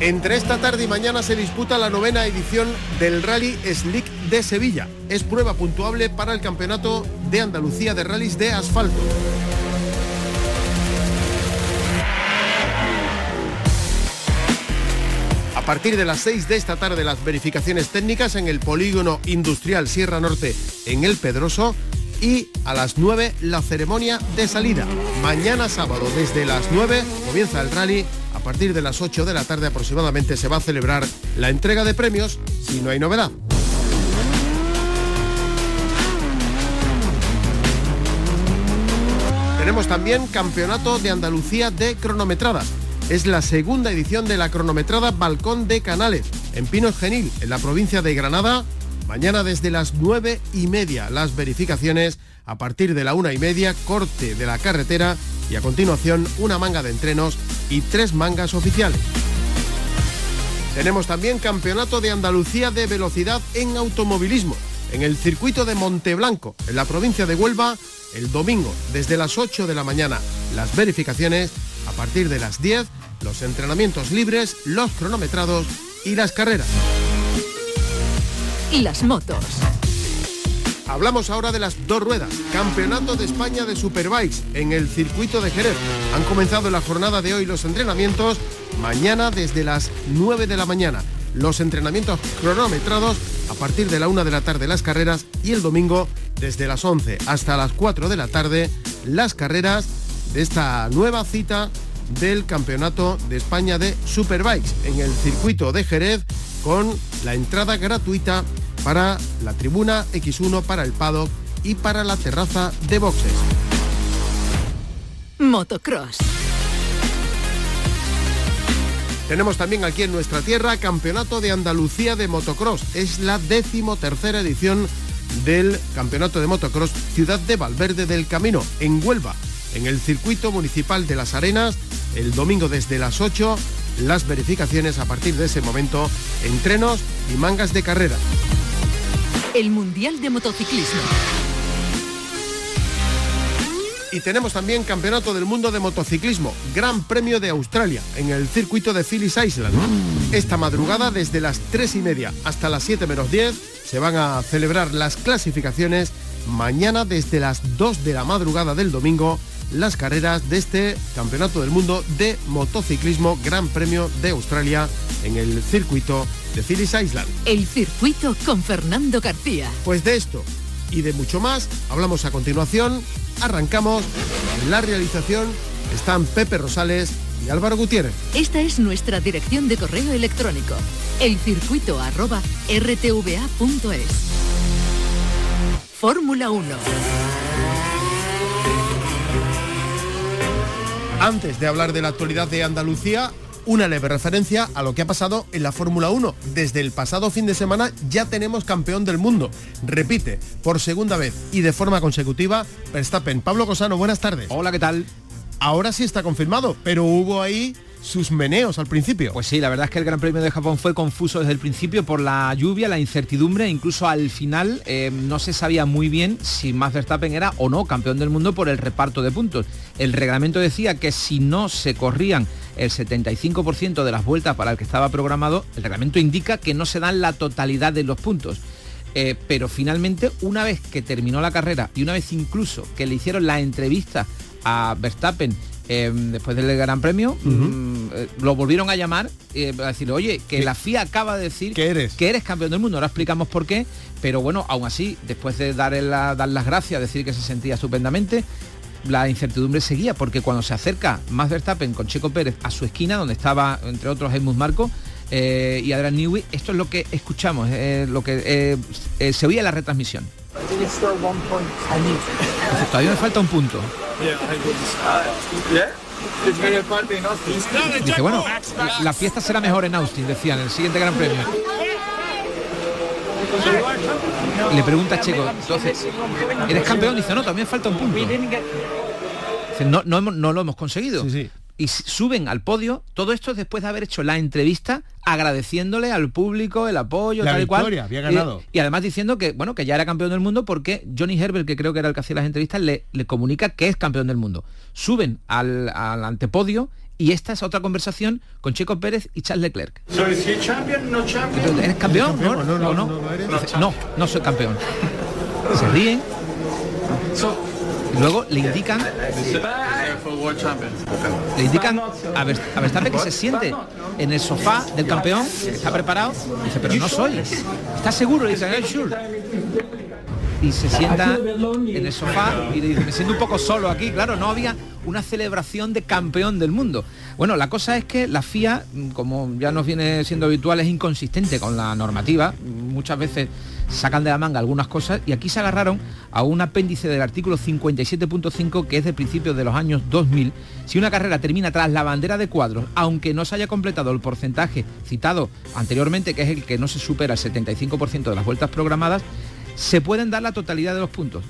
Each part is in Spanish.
Entre esta tarde y mañana se disputa la novena edición del Rally Slick de Sevilla. Es prueba puntuable para el Campeonato de Andalucía de Rallys de Asfalto. A partir de las 6 de esta tarde las verificaciones técnicas en el polígono industrial Sierra Norte en El Pedroso y a las 9 la ceremonia de salida. Mañana sábado desde las 9 comienza el rally partir de las 8 de la tarde aproximadamente se va a celebrar la entrega de premios si no hay novedad. Tenemos también Campeonato de Andalucía de Cronometradas. Es la segunda edición de la cronometrada Balcón de Canales, en Pinos Genil, en la provincia de Granada. Mañana desde las 9 y media las verificaciones, a partir de la una y media corte de la carretera y a continuación una manga de entrenos y tres mangas oficiales. Tenemos también Campeonato de Andalucía de Velocidad en Automovilismo, en el circuito de Monteblanco, en la provincia de Huelva, el domingo, desde las 8 de la mañana, las verificaciones, a partir de las 10, los entrenamientos libres, los cronometrados y las carreras. Y las motos. Hablamos ahora de las dos ruedas. Campeonato de España de Superbikes en el circuito de Jerez. Han comenzado la jornada de hoy los entrenamientos. Mañana desde las 9 de la mañana. Los entrenamientos cronometrados a partir de la 1 de la tarde las carreras y el domingo desde las 11 hasta las 4 de la tarde las carreras de esta nueva cita del Campeonato de España de Superbikes en el circuito de Jerez con la entrada gratuita para la tribuna X1, para el paddock y para la terraza de boxes. Motocross. Tenemos también aquí en nuestra tierra Campeonato de Andalucía de Motocross. Es la decimotercera edición del Campeonato de Motocross Ciudad de Valverde del Camino, en Huelva, en el circuito municipal de Las Arenas, el domingo desde las 8, las verificaciones a partir de ese momento, entrenos y mangas de carrera. El Mundial de Motociclismo. Y tenemos también Campeonato del Mundo de Motociclismo, Gran Premio de Australia, en el circuito de Phillies Island. Esta madrugada, desde las 3 y media hasta las 7 menos 10, se van a celebrar las clasificaciones. Mañana, desde las 2 de la madrugada del domingo, las carreras de este Campeonato del Mundo de Motociclismo Gran Premio de Australia en el circuito de Phillies Island. El circuito con Fernando García. Pues de esto y de mucho más hablamos a continuación. Arrancamos. En la realización están Pepe Rosales y Álvaro Gutiérrez. Esta es nuestra dirección de correo electrónico. Elcircuito arroba rtva.es. Fórmula 1. Antes de hablar de la actualidad de Andalucía, una leve referencia a lo que ha pasado en la Fórmula 1. Desde el pasado fin de semana ya tenemos campeón del mundo. Repite, por segunda vez y de forma consecutiva, Verstappen. Pablo Cosano, buenas tardes. Hola, ¿qué tal? Ahora sí está confirmado, pero hubo ahí sus meneos al principio. Pues sí, la verdad es que el Gran Premio de Japón fue confuso desde el principio por la lluvia, la incertidumbre, incluso al final eh, no se sabía muy bien si Max Verstappen era o no campeón del mundo por el reparto de puntos. El reglamento decía que si no se corrían el 75% de las vueltas para el que estaba programado, el reglamento indica que no se dan la totalidad de los puntos. Eh, pero finalmente, una vez que terminó la carrera y una vez incluso que le hicieron la entrevista a Verstappen eh, después del Gran Premio, mm, eh, lo volvieron a llamar eh, a decirle, oye, que la FIA acaba de decir que eres? que eres campeón del mundo. Ahora explicamos por qué, pero bueno, aún así, después de dar, la- dar las gracias, decir que se sentía estupendamente, la incertidumbre seguía, porque cuando se acerca Max Verstappen con Checo Pérez a su esquina, donde estaba, entre otros, Helmut Marco, eh, y Adrian Newey, esto es lo que escuchamos, lo que eh, eh, se oía en la retransmisión. Dice, Todavía me falta un punto. Dice, bueno, la, fiesta será mejor en Austin, decía, en el siguiente Gran Premio. Le pregunta a Checo, entonces, ¿eres campeón? Dice, no, también falta un punto. Dice, no, no, lo hemos conseguido. Y suben al podio, todo esto después de haber hecho la entrevista agradeciéndole al público el apoyo, La tal y cual. Y- además diciendo que, bueno, que ya era campeón del mundo porque Johnny Herbert, que creo que era el que hacía las entrevistas, le, le comunica que es campeón del mundo. Suben al, al antepodio y esta es otra conversación con Checo Pérez y Charles Leclerc. Entonces, ¿Eres campeón? ¿No? No, no, ¿O no, no eres. Dice, no, no soy campeón. Se ríen. Y luego le indican le indican a, Ver- a Verstappen que se siente en el sofá del campeón, está preparado, dice, pero no soy. ¿Estás seguro? Le dice, "I'm sure". Y se sienta en el sofá y le dice, me siento un poco solo aquí. Claro, no había una celebración de campeón del mundo. Bueno, la cosa es que la FIA, como ya nos viene siendo habitual, es inconsistente con la normativa. Muchas veces sacan de la manga algunas cosas y aquí se agarraron a un apéndice del artículo 57.5 que es de principios de los años 2000. Si una carrera termina tras la bandera de cuadros, aunque no se haya completado el porcentaje citado anteriormente, que es el que no se supera el 75% de las vueltas programadas, se pueden dar la totalidad de los puntos.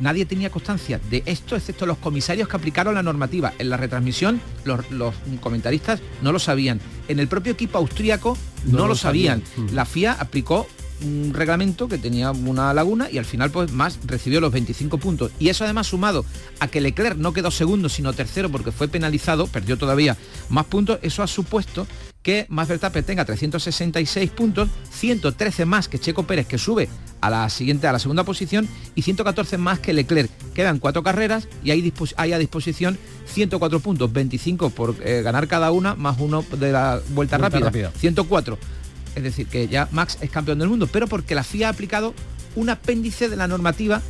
Nadie tenía constancia de esto, excepto los comisarios que aplicaron la normativa. En la retransmisión, los, los comentaristas no lo sabían. En el propio equipo austríaco no, No lo sabían. Mm. La FIA aplicó un reglamento que tenía una laguna y al final pues más recibió los 25 puntos y eso además sumado a que Leclerc no quedó segundo sino tercero porque fue penalizado perdió todavía más puntos eso ha supuesto que Max Verstappen tenga 366 puntos 113 más que Checo Pérez que sube a la siguiente a la segunda posición y 114 más que Leclerc. Quedan cuatro carreras y hay, hay a disposición 104 puntos 25 por eh, ganar cada una más uno de la vuelta, Vuelta rápida. rápida. 104 es decir, que ya Max es campeón del mundo, pero porque la FIA ha aplicado un apéndice de la normativa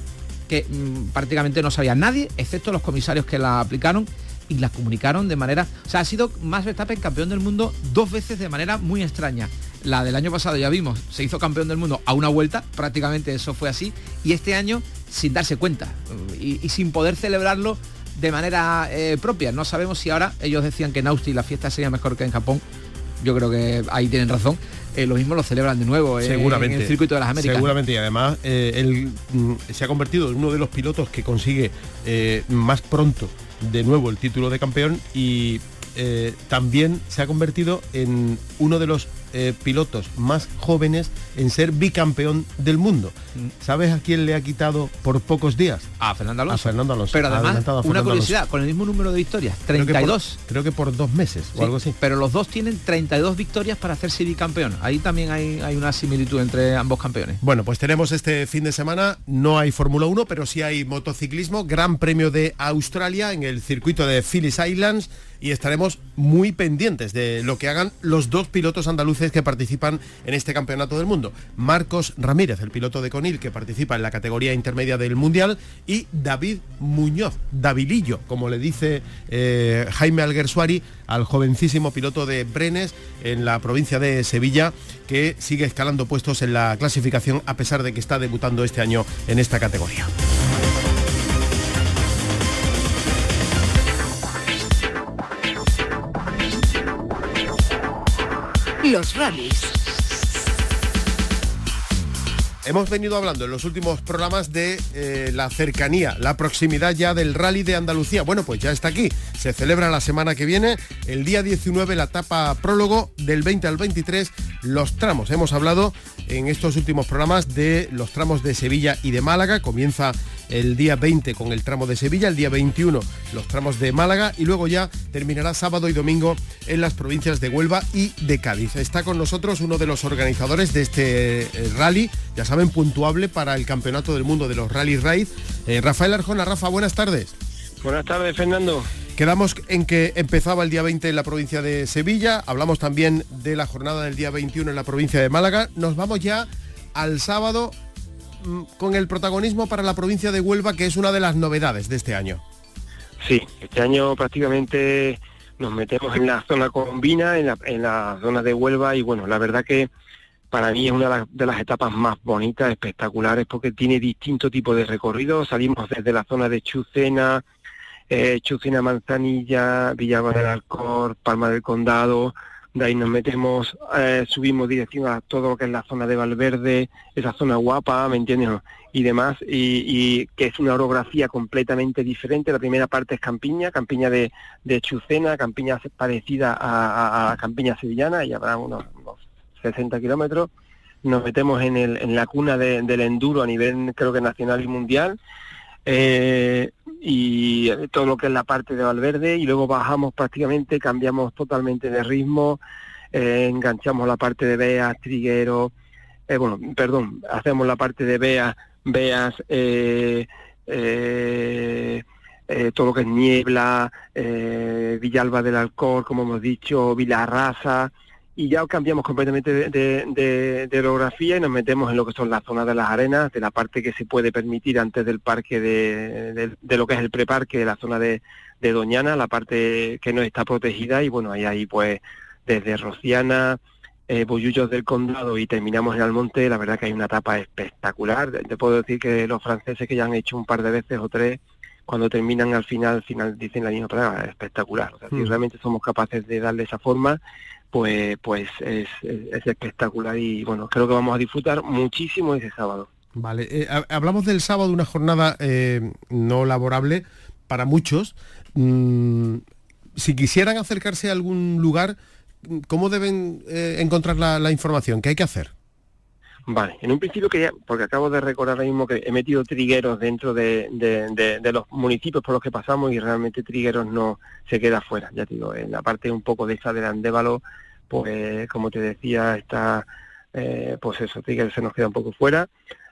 que mm, prácticamente no sabía nadie, excepto los comisarios que la aplicaron y la comunicaron de manera... O sea, ha sido Max Verstappen campeón del mundo dos veces de manera muy extraña. La del año pasado ya vimos, se hizo campeón del mundo a una vuelta, prácticamente eso fue así, y este año sin darse cuenta y, y sin poder celebrarlo de manera eh, propia. No sabemos si ahora ellos decían que en Austin la fiesta sería mejor que en Japón. Yo creo que ahí tienen razón. Eh, lo mismo lo celebran de nuevo eh, Seguramente. en el circuito de las Américas. Seguramente, y además eh, él mm, se ha convertido en uno de los pilotos que consigue eh, más pronto de nuevo el título de campeón y eh, también se ha convertido en uno de los eh, pilotos más jóvenes en ser bicampeón del mundo. Mm. ¿Sabes a quién le ha quitado por pocos días? A Fernando Alonso. A Fernando Alonso. Pero además, una curiosidad, Alonso. con el mismo número de victorias, Creo que por- 32. Creo que por, dos meses Sí, o algo así. Pero los dos tienen 32 victorias para hacerse bicampeón. Ahí también hay, hay una similitud entre ambos campeones. Bueno, pues tenemos este fin de semana, no hay Fórmula 1, pero sí hay motociclismo, Gran Premio de Australia en el circuito de Phillip Islands y estaremos muy pendientes de lo que hagan los dos pilotos andaluces que participan en este campeonato del mundo. Marcos Ramírez, el piloto de Conil que participa en la categoría intermedia del Mundial y David Muñoz, Davilillo, como le dice eh, Jaime Alguersuari al jovencísimo piloto de Brenes en la provincia de Sevilla que sigue escalando puestos en la clasificación a pesar de que está debutando este año en esta categoría. Los rallies. Hemos venido hablando en los últimos programas de eh, la cercanía, la proximidad ya del rally de Andalucía. Bueno, pues ya está aquí. Se celebra la semana que viene, el día 19, la etapa prólogo, del 20 al 23, los tramos. Hemos hablado en estos últimos programas de los tramos de Sevilla y de Málaga. Comienza el día 20 con el tramo de Sevilla, el día 21 los tramos de Málaga y luego ya terminará sábado y domingo en las provincias de Huelva y de Cádiz. Está con nosotros uno de los organizadores de este eh, rally, ya saben, puntuable para el Campeonato del Mundo de los Rally Raid, eh, Rafael Arjona. Rafa, buenas tardes. Buenas tardes, Fernando. Quedamos en que empezaba el día 20 en la provincia de Sevilla, hablamos también de la jornada del día 21 en la provincia de Málaga. Nos vamos ya al sábado con el protagonismo para la provincia de Huelva, que es una de las novedades de este año. Sí, este año prácticamente nos metemos en la zona colombina, en la, en la zona de Huelva y bueno, la verdad que para mí es una de las, etapas más bonitas, espectaculares, porque tiene distinto tipo de recorrido. Salimos desde la zona de Chucena, eh, Chucina Manzanilla, Villalba del Alcor, Palma del Condado, de ahí nos metemos, eh, subimos dirección a todo lo que es la zona de Valverde, esa zona guapa, ¿me entiendes? Y demás, y, que es una orografía completamente diferente. La primera parte es Campiña, Campiña de, de Chucena, Campiña parecida a, a, Campiña sevillana, y habrá unos, 60 kilómetros. Nos metemos en, el, en la cuna del enduro a nivel, creo que nacional y mundial. Eh, y todo lo que es la parte de Valverde y luego bajamos prácticamente, cambiamos totalmente de ritmo, eh, enganchamos la parte de Beas, Triguero, eh, bueno, perdón, hacemos la parte de Beas, Beas, eh, todo lo que es Niebla, Villalba del Alcor, como hemos dicho, Vilarrasa, y ya cambiamos completamente de, de, orografía y nos metemos en lo que son las zonas de las arenas, de la parte que se puede permitir antes del parque de, de lo que es el preparque, de la zona de, Doñana, la parte que no está protegida y bueno, ahí, ahí pues desde Rociana, eh, del Condado y terminamos en Almonte, la verdad que hay una etapa espectacular. Te puedo decir que los franceses que ya han hecho un par de veces o tres, cuando terminan al final, al final dicen la misma palabra, espectacular. O sea, si mm. realmente somos capaces de darle esa forma, pues, pues es, espectacular y bueno, creo que vamos a disfrutar muchísimo ese sábado. Vale, eh, hablamos del sábado, una jornada eh, no laborable para muchos. Mm, si quisieran acercarse a algún lugar, ¿cómo deben eh, encontrar la, información? ¿Qué hay que hacer? Vale, en un principio quería, porque acabo de recordar ahora mismo que he metido trigueros dentro de, de, los municipios por los que pasamos y realmente trigueros no se queda fuera, ya te digo, en la parte un poco de esa del Andévalo pues como te decía, está, eh, pues eso, Tigre se nos queda un poco fuera,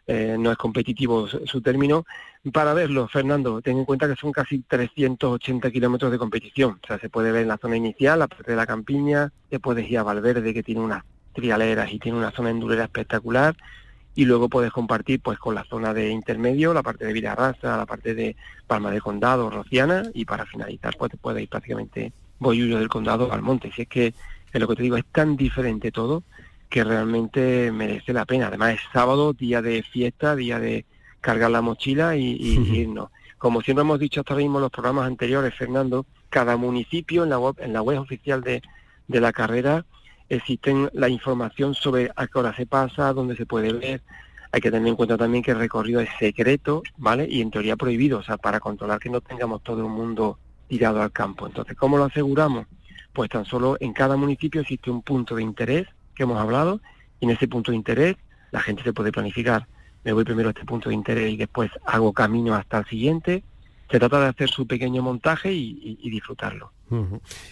eh, no es competitivo su, término. Para verlo, Fernando, ten en cuenta que son casi 380 kilómetros de competición, o sea, se puede ver en la zona inicial, la parte de la campiña, te puedes ir a Valverde, que tiene unas trialeras y tiene una zona endurera espectacular, y luego puedes compartir pues con la zona de intermedio, la parte de Villarraza, la parte de Palma de Condado, Rociana, y para finalizar pues te puedes ir prácticamente Boyullo del Condado al monte. Si es que es lo que te digo, es tan diferente todo que realmente merece la pena. Además es sábado, día de fiesta, día de cargar la mochila y, irnos. Como siempre hemos dicho hasta ahora mismo en los programas anteriores, Fernando, cada municipio en la web, en la web oficial de, de la carrera existen la información sobre a qué hora se pasa, dónde se puede ver. Hay que tener en cuenta también que el recorrido es secreto, ¿vale? Y en teoría prohibido, o sea, para controlar que no tengamos todo el mundo tirado al campo. Entonces, ¿cómo lo aseguramos? pues tan solo en cada municipio existe un punto de interés que hemos hablado y en ese punto de interés la gente se puede planificar. Me voy primero a este punto de interés y después hago camino hasta el siguiente. Se trata de hacer su pequeño montaje y, disfrutarlo.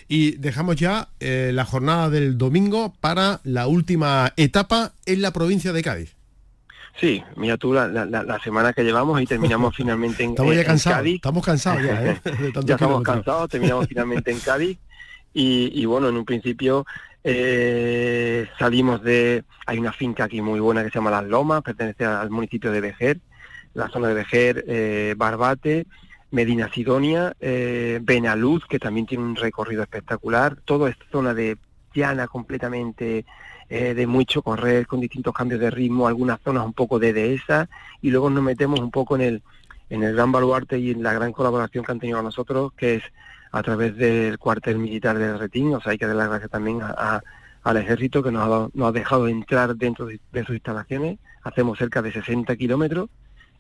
Y dejamos ya eh, la jornada del domingo para la última etapa en la provincia de Cádiz. Sí, mira tú la, semana que llevamos y terminamos finalmente en, estamos ya cansados, Estamos cansados ya, ¿eh? ya estamos cansados, terminamos finalmente en Cádiz y, bueno, en un principio eh, salimos de... Hay una finca aquí muy buena que se llama Las Lomas, pertenece al municipio de Vejer, la zona de Vejer, eh, Barbate, Medina Sidonia, eh, Benaluz, que también tiene un recorrido espectacular, todo es zona de llana completamente, eh, de mucho correr, con distintos cambios de ritmo, algunas zonas un poco de dehesa, y luego nos metemos un poco en el, en el gran baluarte y en la gran colaboración que han tenido nosotros, que es a través del cuartel militar de Retín, o sea, hay que dar las gracias también a, al ejército que nos ha, nos ha dejado entrar dentro de, sus instalaciones, hacemos cerca de 60 kilómetros.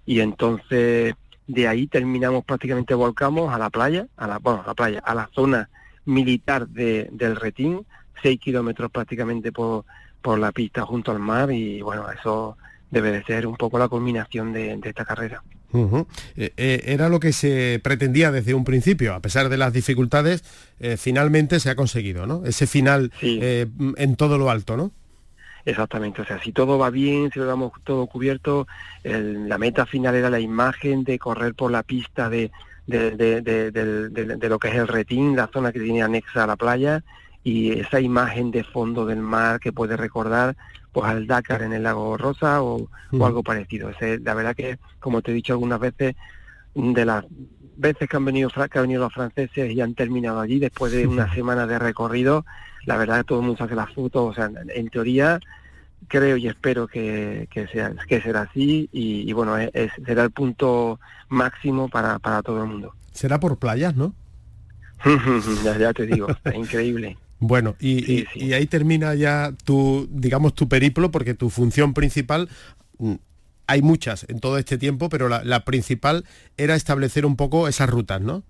Y entonces de ahí terminamos prácticamente volcamos a la playa, a la, bueno, a la playa, a la zona militar de, del Retín, 6 kilómetros prácticamente por, por la pista junto al mar y bueno, eso debe de ser un poco la culminación de esta carrera. Eh, eh, era lo que se pretendía desde un principio, a pesar de las dificultades, eh, finalmente se ha conseguido, ¿no? Ese final en todo lo alto, ¿no? Exactamente, o sea, si todo va bien, si lo damos todo cubierto, la meta final era la imagen de correr por la pista de, de, de, lo que es el retín, la zona que tiene anexa a la playa, y esa imagen de fondo del mar que puede recordar pues al Dakar en el lago Rosa o, algo parecido. la verdad que, como te he dicho algunas veces, de las veces que han venido que han venido los franceses y han terminado allí después de una semana de recorrido, la verdad que todo el mundo hace las fotos, o sea, en teoría creo y espero que, sea que será así y, bueno es, será el punto máximo para, para todo el mundo. Será por playas no ya, te digo es increíble. Bueno, y, y, ahí termina ya tu, digamos, tu periplo, porque tu función principal, mm, hay muchas en todo este tiempo, pero la, principal era establecer un poco esas rutas, ¿no?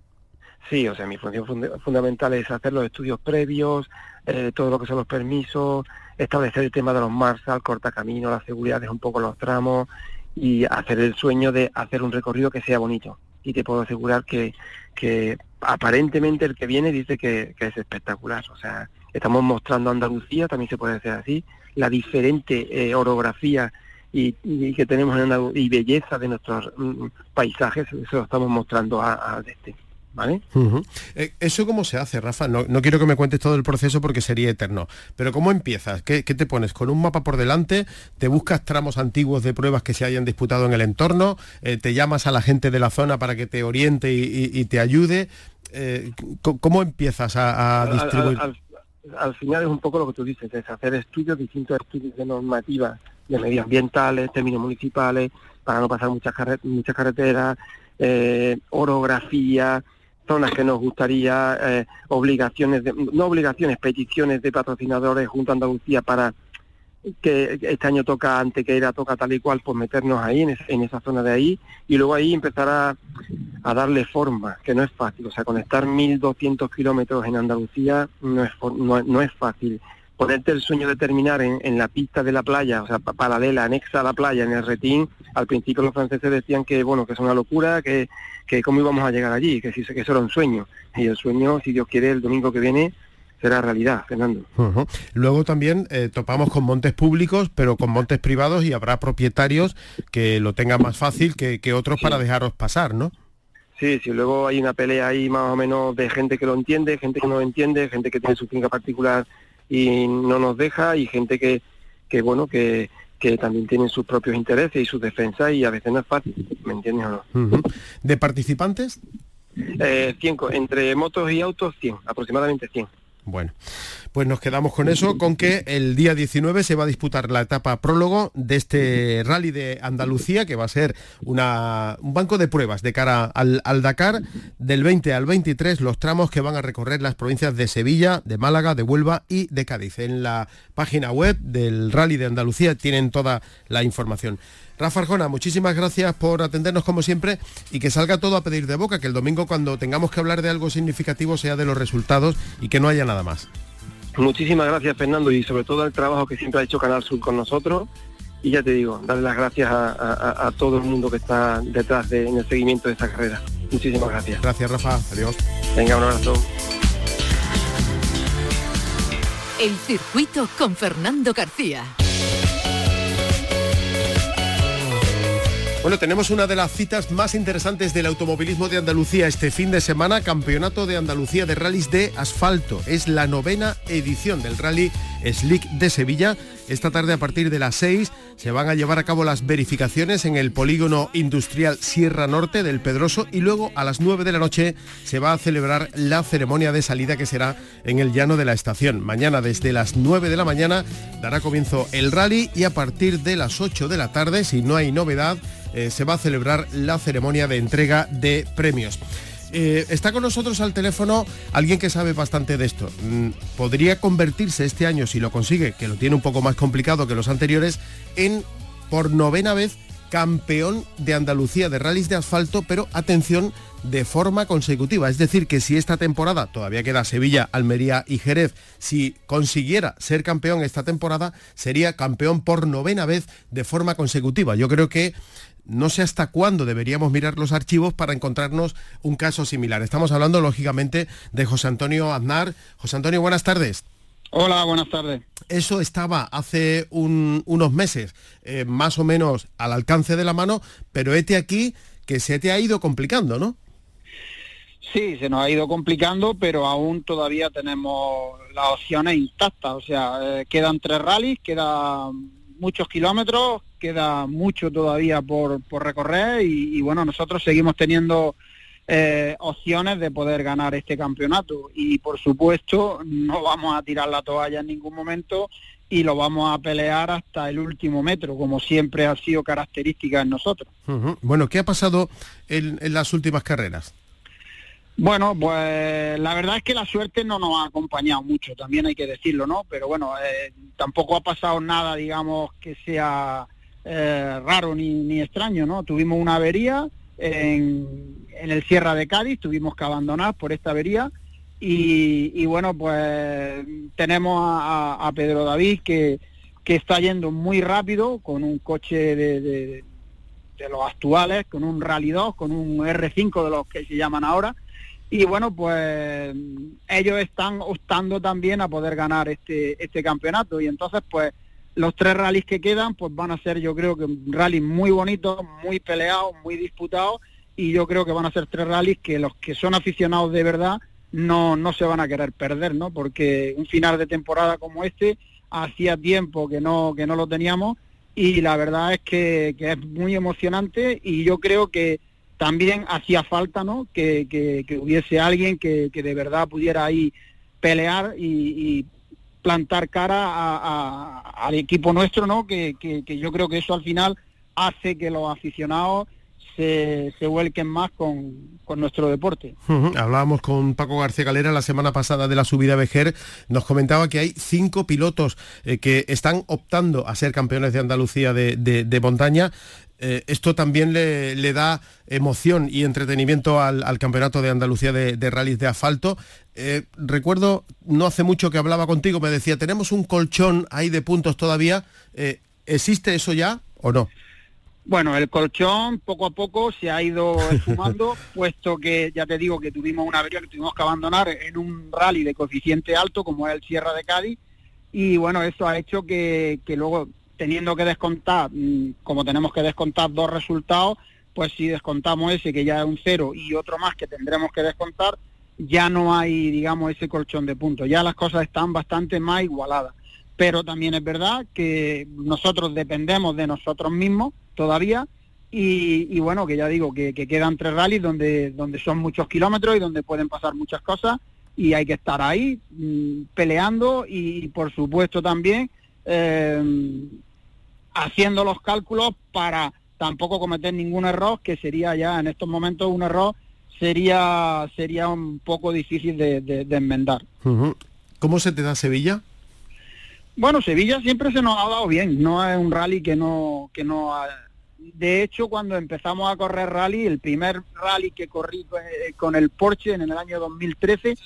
Sí, o sea, mi función fundamental es hacer los estudios previos, eh, todo lo que son los permisos, establecer el tema de los marshal, cortacamino, la seguridad de un poco los tramos y hacer el sueño de hacer un recorrido que sea bonito. Y te puedo asegurar que, que aparentemente el que viene dice que, es espectacular. O sea, estamos mostrando Andalucía, también se puede decir así, la diferente eh, orografía y, que tenemos en y belleza de nuestros mm, paisajes, eso lo estamos mostrando a, este. ¿Vale? Eh, ¿Eso cómo se hace, Rafa? No, quiero que me cuentes todo el proceso porque sería eterno, pero ¿cómo empiezas? ¿Qué, te pones? ¿Con un mapa por delante? ¿Te buscas tramos antiguos de pruebas que se hayan disputado en el entorno? Eh, ¿Te llamas a la gente de la zona para que te oriente y, te ayude? Eh, ¿Cómo empiezas a, distribuir? Al, final es un poco lo que tú dices, es hacer estudios, distintos estudios de normativa de medioambientales, términos municipales, para no pasar muchas, muchas carreteras, orografía, zonas que nos gustaría, eh, obligaciones, de, no obligaciones, peticiones de patrocinadores junto a Andalucía para que este año toca ante que era toca tal y cual, pues meternos ahí, en, esa zona de ahí, y luego ahí empezar a, darle forma, que no es fácil, o sea, conectar 1.200 kilómetros en Andalucía no es, no es fácil ponerte el sueño de terminar en, la pista de la playa, o sea, paralela, anexa a la playa, en el retín, al principio los franceses decían que, bueno, que es una locura, que, que cómo íbamos a llegar allí, que, que eso era un sueño. Y el sueño, si Dios quiere, el domingo que viene será realidad, Fernando. Luego también eh, topamos con montes públicos, pero con montes privados y habrá propietarios que lo tengan más fácil que, otros para dejaros pasar, ¿no? Sí, sí, luego hay una pelea ahí más o menos de gente que lo entiende, gente que no lo entiende, gente que tiene su finca particular y no nos deja y gente que, que bueno, que, que también tienen sus propios intereses y sus defensas y a veces no es fácil, ¿me entiendes o no? ¿De participantes? Eh, entre motos y autos 100, aproximadamente 100. Bueno, pues nos quedamos con eso, con que el día 19 se va a disputar la etapa prólogo de este rally de Andalucía, que va a ser una, un banco de pruebas de cara al, al, Dakar, del 20 al 23, los tramos que van a recorrer las provincias de Sevilla, de Málaga, de Huelva y de Cádiz. En la página web del rally de Andalucía tienen toda la información. Rafa Arjona, muchísimas gracias por atendernos como siempre y que salga todo a pedir de boca, que el domingo cuando tengamos que hablar de algo significativo sea de los resultados y que no haya nada más. Muchísimas gracias Fernando y sobre todo el trabajo que siempre ha hecho Canal Sur con nosotros y ya te digo, darle las gracias a, todo el mundo que está detrás de, en el seguimiento de esta carrera. Muchísimas gracias. Gracias Rafa, adiós. Venga, un abrazo. El circuito con Fernando García. Bueno, tenemos una de las citas más interesantes del automovilismo de Andalucía este fin de semana, Campeonato de Andalucía de Rallys de Asfalto. Es la novena edición del Rally Slick de Sevilla. Esta tarde a partir de las 6 se van a llevar a cabo las verificaciones en el polígono industrial Sierra Norte del Pedroso y luego a las 9 de la noche se va a celebrar la ceremonia de salida que será en el llano de la estación. Mañana desde las 9 de la mañana dará comienzo el rally y a partir de las 8 de la tarde, si no hay novedad, eh, se va a celebrar la ceremonia de entrega de premios. Eh, está con nosotros al teléfono alguien que sabe bastante de esto. Mm, podría convertirse este año, si lo consigue, que lo tiene un poco más complicado que los anteriores, en por novena vez campeón de Andalucía de rallies de asfalto, pero atención, de forma consecutiva. Es decir, que si esta temporada todavía queda Sevilla, Almería y Jerez, si consiguiera ser campeón esta temporada, sería campeón por novena vez de forma consecutiva. Yo creo que no sé hasta cuándo deberíamos mirar los archivos para encontrarnos un caso similar. Estamos hablando, lógicamente, de José Antonio Aznar. José Antonio, buenas tardes. Hola, buenas tardes. Eso estaba hace unos meses eh, más o menos al alcance de la mano, pero este aquí que se te ha ido complicando, ¿no? Sí, se nos ha ido complicando, pero aún todavía tenemos las opciones intactas. O sea, eh, quedan tres rallies, quedan muchos kilómetros, queda mucho todavía por, por recorrer y, bueno, nosotros seguimos teniendo eh, opciones de poder ganar este campeonato y por supuesto no vamos a tirar la toalla en ningún momento y lo vamos a pelear hasta el último metro, como siempre ha sido característica en nosotros. Bueno, ¿qué ha pasado en, las últimas carreras? Bueno, pues la verdad es que la suerte no nos ha acompañado mucho, también hay que decirlo, ¿no? Pero bueno, eh, tampoco ha pasado nada, digamos, que sea eh, raro ni, ni, extraño, ¿no? Tuvimos una avería en, en, el Sierra de Cádiz, tuvimos que abandonar por esta avería y, bueno, pues tenemos a, Pedro David que, que, está yendo muy rápido con un coche de, de, los actuales, con un Rally 2, con un R5 de los que se llaman ahora. Y bueno, pues ellos están optando también a poder ganar este, este campeonato. Y entonces, pues los tres rallies que quedan, pues van a ser yo creo que rallies muy bonitos, muy peleados, muy disputados. Y yo creo que van a ser tres rallies que los que son aficionados de verdad no, no se van a querer perder, ¿no? Porque un final de temporada como este hacía tiempo que no, que no lo teníamos y la verdad es que, es muy emocionante y yo creo que también hacía falta, ¿no? Que, que, hubiese alguien que, que, de verdad pudiera ahí pelear y, plantar cara al equipo nuestro, ¿no? Que, que yo creo que eso al final hace que los aficionados se, vuelquen más con, nuestro deporte. Hablábamos con Paco García Galera la semana pasada de la subida Vejer, nos comentaba que hay cinco pilotos eh, que están optando a ser campeones de Andalucía de, montaña. Eh, esto también le, da emoción y entretenimiento al, campeonato de Andalucía de, de rallies de asfalto. Eh, recuerdo, no hace mucho que hablaba contigo, me decía, tenemos un colchón ahí de puntos todavía. ¿Existe eso ya o no? Bueno, el colchón poco a poco se ha ido esfumando, puesto que ya te digo que tuvimos una avería que tuvimos que abandonar en un rally de coeficiente alto, como es el Sierra de Cádiz, y bueno, eso ha hecho que, luego, teniendo que descontar, mm, como tenemos que descontar dos resultados, pues si descontamos ese que ya es un cero y otro más que tendremos que descontar, ya no hay, digamos, ese colchón de puntos. Ya las cosas están bastante más igualadas. Pero también es verdad que nosotros dependemos de nosotros mismos todavía. Y, bueno, que ya digo, que, quedan tres rallies donde, donde son muchos kilómetros y donde pueden pasar muchas cosas y hay que estar ahí mm, peleando y por supuesto también eh, haciendo los cálculos para tampoco cometer ningún error, que sería ya en estos momentos un error sería sería un poco difícil de, enmendar. ¿Cómo se te da Sevilla? Bueno, Sevilla siempre se nos ha dado bien, no es un rally que no que no de hecho, cuando empezamos a correr rally, el primer rally que corrí eh, con el Porsche en el año 2013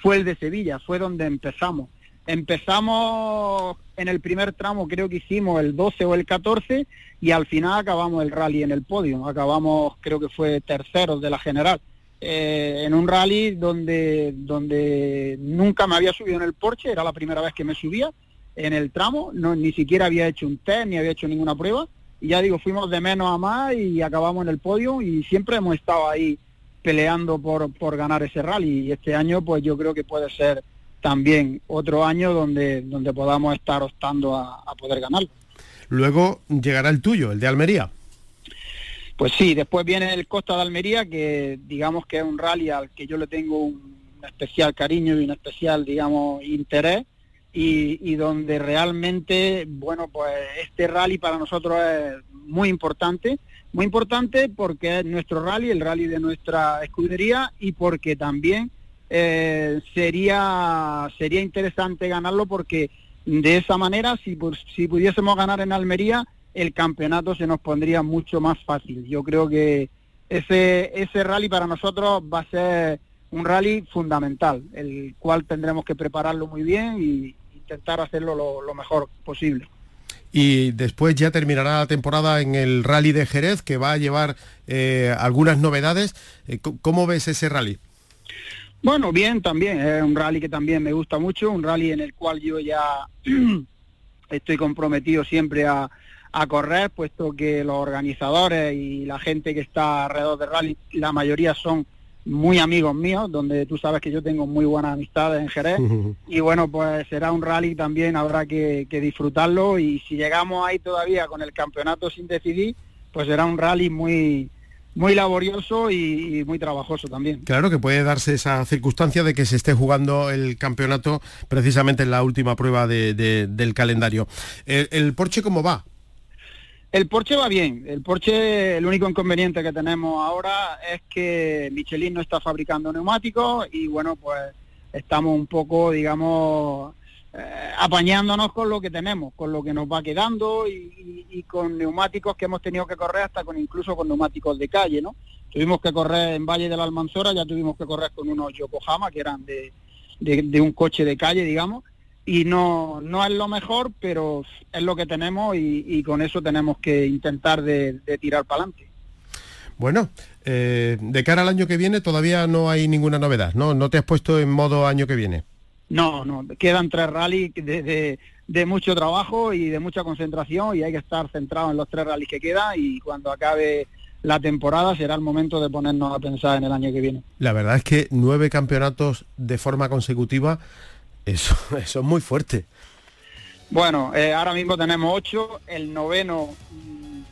fue el de Sevilla, fue donde empezamos. Empezamos en el primer tramo, creo que hicimos el 12 o el 14 y al final acabamos el rally en el podio. Acabamos, creo que fue terceros de la general. Eh, en un rally donde, donde nunca me había subido en el Porsche, era la primera vez que me subía en el tramo, no, ni siquiera había hecho un test, ni había hecho ninguna prueba y ya digo, fuimos de menos a más y acabamos en el podio y siempre hemos estado ahí peleando por, por ganar ese rally y este año pues yo creo que puede ser también otro año donde, donde podamos estar optando a, poder ganarlo. Luego llegará el tuyo, el de Almería. Pues sí, después viene el Costa de Almería, que digamos que es un rally al que yo le tengo un especial cariño y un especial, digamos, interés y, donde realmente, bueno, pues este rally para nosotros es muy importante, muy importante porque es nuestro rally, el rally de nuestra escudería y porque también eh, sería, sería interesante ganarlo porque de esa manera, si, si pudiésemos ganar en Almería, el campeonato se nos pondría mucho más fácil. Yo creo que ese, ese rally para nosotros va a ser un rally fundamental, el cual tendremos que prepararlo muy bien y, intentar hacerlo lo, mejor posible. Y después ya terminará la temporada en el rally de Jerez, que va a llevar eh, algunas novedades. Eh, ¿Cómo ves ese rally? Bueno, bien también, es un rally que también me gusta mucho, un rally en el cual yo ya estoy comprometido siempre a, a correr, puesto que los organizadores y la gente que está alrededor del rally, la mayoría son muy amigos míos, donde tú sabes que yo tengo muy buenas amistades en Jerez. y bueno, pues será un rally también, habrá que, disfrutarlo. Y si llegamos ahí todavía con el campeonato sin decidir, pues será un rally muy muy laborioso y, muy trabajoso también. Claro que puede darse esa circunstancia de que se esté jugando el campeonato precisamente en la última prueba del calendario. ¿El, ¿El, Porsche cómo va? El Porsche va bien. El Porsche, el único inconveniente que tenemos ahora es que Michelin no está fabricando neumáticos y bueno, pues estamos un poco, digamos, eh, apañándonos con lo que tenemos, con lo que nos va quedando y, con neumáticos que hemos tenido que correr hasta con incluso con neumáticos de calle, ¿no? Tuvimos que correr en Valle de la Almanzora, ya tuvimos que correr con unos Yokohama que eran de, de, un coche de calle, digamos, y no, no es lo mejor, pero es lo que tenemos y, con eso tenemos que intentar de, tirar para adelante. Bueno, eh, de cara al año que viene todavía no hay ninguna novedad, ¿no? No te has puesto en modo año que viene. No, no, quedan tres rallies de, de, mucho trabajo y de mucha concentración y hay que estar centrado en los tres rallies que quedan y cuando acabe la temporada será el momento de ponernos a pensar en el año que viene. La verdad es que nueve campeonatos de forma consecutiva, eso, eso es muy fuerte. Bueno, eh, ahora mismo tenemos ocho, el noveno mm,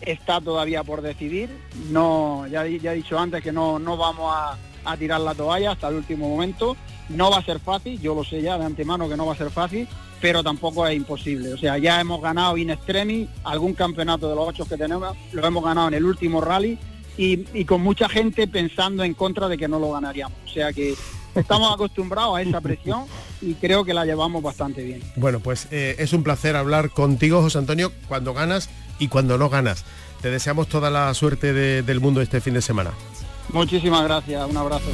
está todavía por decidir. No, ya, ya he dicho antes que no, no vamos a, a tirar la toalla hasta el último momento no va a ser fácil, yo lo sé ya de antemano que no va a ser fácil, pero tampoco es imposible. O sea, ya hemos ganado in extremis algún campeonato de los ocho que tenemos, lo hemos ganado en el último rally y, con mucha gente pensando en contra de que no lo ganaríamos. O sea que estamos acostumbrados a esa presión y creo que la llevamos bastante bien. Bueno, pues eh, es un placer hablar contigo, José Antonio, cuando ganas y cuando no ganas. Te deseamos toda la suerte del mundo este fin de semana. Muchísimas gracias, un abrazo.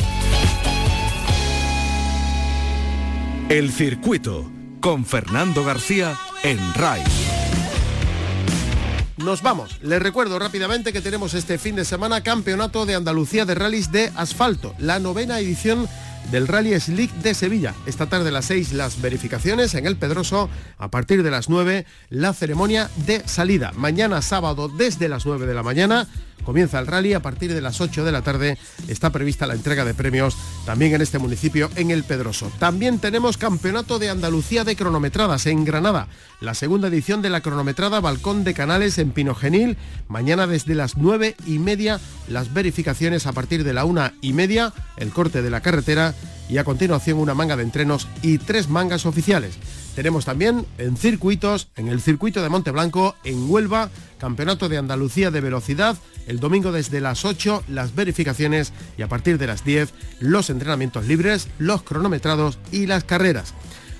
El circuito con Fernando García en RAI. Nos vamos. Les recuerdo rápidamente que tenemos este fin de semana Campeonato de Andalucía de Rallys de Asfalto, la novena edición del Rally Slick de Sevilla. Esta tarde a las 6 las verificaciones en el Pedroso, a partir de las 9 la ceremonia de salida. Mañana sábado desde las 9 de la mañana comienza el rally, a partir de las 8 de la tarde está prevista la entrega de premios también en este municipio en el Pedroso. También tenemos Campeonato de Andalucía de cronometradas en Granada, la segunda edición de la cronometrada Balcón de Canales en Pinogenil, mañana desde las 9 y media las verificaciones a partir de la una y media, el corte de la carretera y a continuación una manga de entrenos y tres mangas oficiales. Tenemos también en circuitos, en el circuito de Monteblanco, en Huelva, Campeonato de Andalucía de Velocidad, el domingo desde las 8 las verificaciones y a partir de las 10 los entrenamientos libres, los cronometrados y las carreras.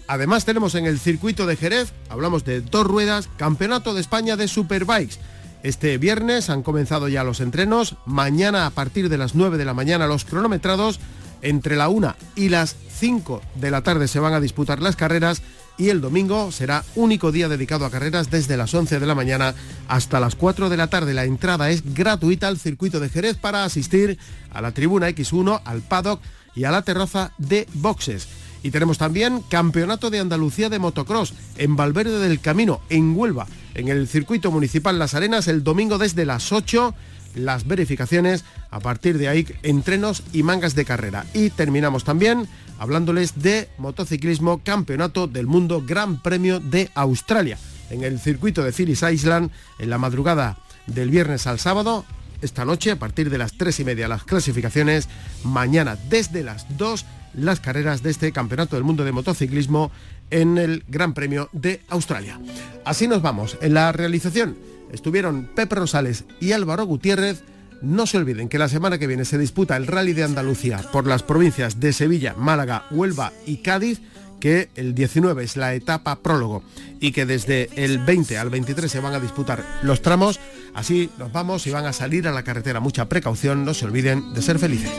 Además tenemos en el circuito de Jerez, hablamos de dos ruedas, Campeonato de España de Superbikes. Este viernes han comenzado ya los entrenos, mañana a partir de las 9 de la mañana los cronometrados entre la 1 y las 5 de la tarde se van a disputar las carreras y el domingo será único día dedicado a carreras desde las 11 de la mañana hasta las 4 de la tarde. La entrada es gratuita al circuito de Jerez para asistir a la tribuna X1, al paddock y a la terraza de boxes. Y tenemos también Campeonato de Andalucía de Motocross en Valverde del Camino, en Huelva, en el circuito municipal Las Arenas, el domingo desde las 8 las verificaciones, a partir de ahí entrenos y mangas de carrera. Y terminamos también hablándoles de motociclismo Campeonato del Mundo Gran Premio de Australia, en el circuito de Phillips Island, en la madrugada del viernes al sábado, esta noche a partir de las 3 y media las clasificaciones, mañana desde las 2 las carreras de este Campeonato del Mundo de Motociclismo en el Gran Premio de Australia. Así nos vamos. En la realización estuvieron Pepe Rosales y Álvaro Gutiérrez. No se olviden que la semana que viene se disputa el Rally de Andalucía por las provincias de Sevilla, Málaga, Huelva y Cádiz, que el 19 es la etapa prólogo y que desde el 20 al 23 se van a disputar los tramos. Así nos vamos y van a salir a la carretera. Mucha precaución, no se olviden de ser felices.